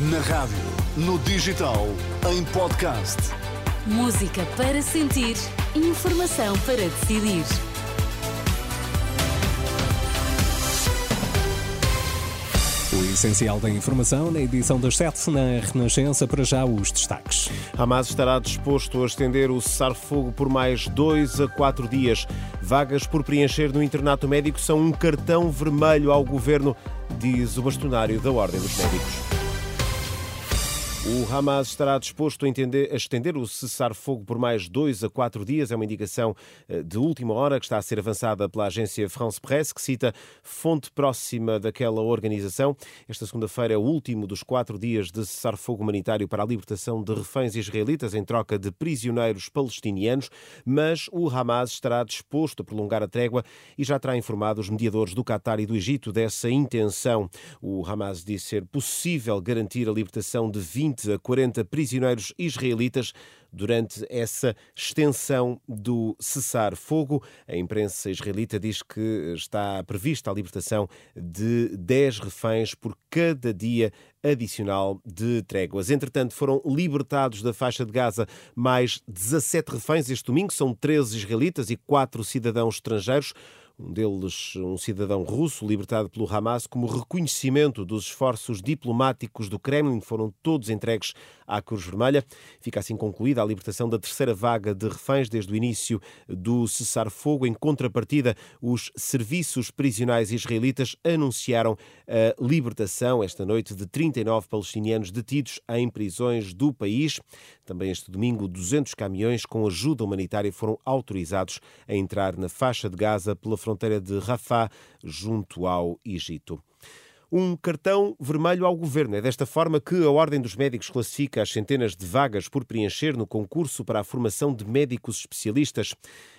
Na rádio, no digital, em podcast. Música para sentir, informação para decidir. O essencial da informação na edição das 7 na Renascença, para já os destaques. Hamas estará disposto a estender o cessar-fogo por mais dois a quatro dias. Vagas por preencher no internato médico são um cartão vermelho ao governo, diz o bastonário da Ordem dos Médicos. O Hamas estará disposto a, entender, a estender o cessar-fogo por mais dois a quatro dias. É uma indicação eh, de última hora que está a ser avançada pela agência France Presse, que cita fonte próxima daquela organização. Esta segunda-feira é o último dos quatro dias de cessar-fogo humanitário para a libertação de reféns israelitas em troca de prisioneiros palestinianos, mas o Hamas estará disposto a prolongar a trégua e já terá informado os mediadores do Qatar e do Egito dessa intenção. O Hamas disse ser possível garantir a libertação de 20 20 a 40 prisioneiros israelitas durante essa extensão do cessar-fogo. A imprensa israelita diz que está prevista a libertação de 10 reféns por cada dia adicional de tréguas. Entretanto, foram libertados da faixa de Gaza mais 17 reféns este domingo, são 13 israelitas e 4 cidadãos estrangeiros um deles um cidadão russo libertado pelo Hamas, como reconhecimento dos esforços diplomáticos do Kremlin, foram todos entregues à Cruz Vermelha. Fica assim concluída a libertação da terceira vaga de reféns desde o início do cessar-fogo. Em contrapartida, os serviços prisionais israelitas anunciaram a libertação esta noite de 39 palestinianos detidos em prisões do país. Também este domingo, 200 caminhões com ajuda humanitária foram autorizados a entrar na faixa de Gaza pela fronteira de Rafah, junto ao Egito um cartão vermelho ao governo. É desta forma que a Ordem dos Médicos classifica as centenas de vagas por preencher no concurso para a formação de médicos especialistas.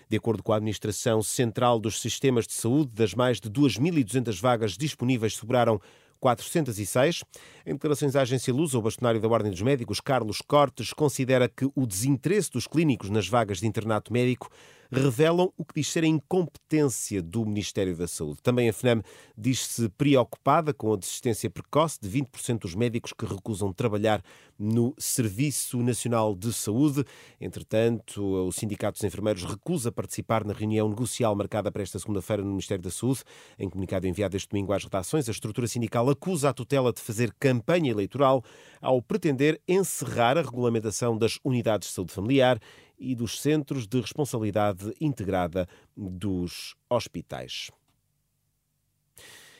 De acordo com a Administração Central dos Sistemas de Saúde, das mais de 2.200 vagas disponíveis, sobraram 406. Em declarações à agência Lusa, o bastonário da Ordem dos Médicos, Carlos Cortes, considera que o desinteresse dos clínicos nas vagas de internato médico revelam o que diz ser a incompetência do Ministério da Saúde. Também a FNAM diz-se preocupada com a desistência precoce de 20% dos médicos que recusam trabalhar no Serviço Nacional de Saúde. Entretanto, o Sindicato dos Enfermeiros recusa participar na reunião negocial marcada para esta segunda-feira no Ministério da Saúde. Em comunicado enviado este domingo às redações, a estrutura sindical acusa a tutela de fazer campanha eleitoral ao pretender encerrar a regulamentação das unidades de saúde familiar e dos Centros de Responsabilidade Integrada dos Hospitais.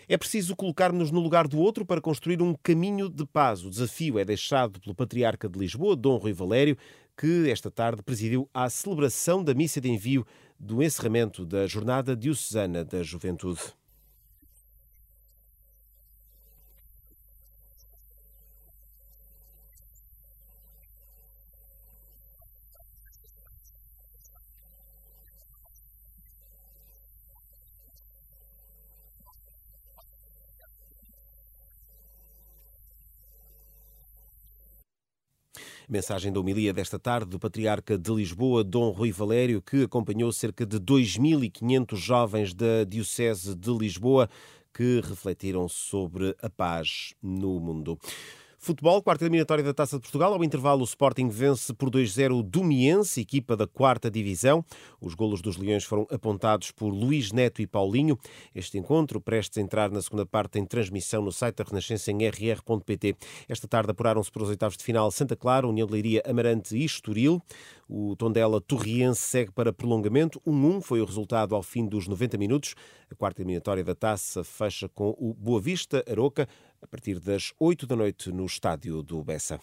É preciso colocar-nos no lugar do outro para construir um caminho de paz. O desafio é deixado pelo Patriarca de Lisboa, Dom Rui Valério, que esta tarde presidiu a celebração da missa de envio do encerramento da Jornada Diocesana da Juventude. Mensagem da homilia desta tarde do Patriarca de Lisboa, Dom Rui Valério, que acompanhou cerca de 2.500 jovens da Diocese de Lisboa que refletiram sobre a paz no mundo. Futebol, quarta eliminatória da Taça de Portugal. Ao intervalo, o Sporting vence por 2-0 o Domiense, equipa da quarta divisão. Os golos dos Leões foram apontados por Luís Neto e Paulinho. Este encontro, prestes a entrar na segunda parte, tem transmissão no site da Renascença em rr.pt. Esta tarde apuraram-se para os oitavos de final Santa Clara, União de Leiria, Amarante e Estoril. O Tondela Torriense segue para prolongamento. 1-1 foi o resultado ao fim dos 90 minutos. A quarta eliminatória da Taça fecha com o Boa Vista Aroca a partir das 8 da noite no estádio do Bessa.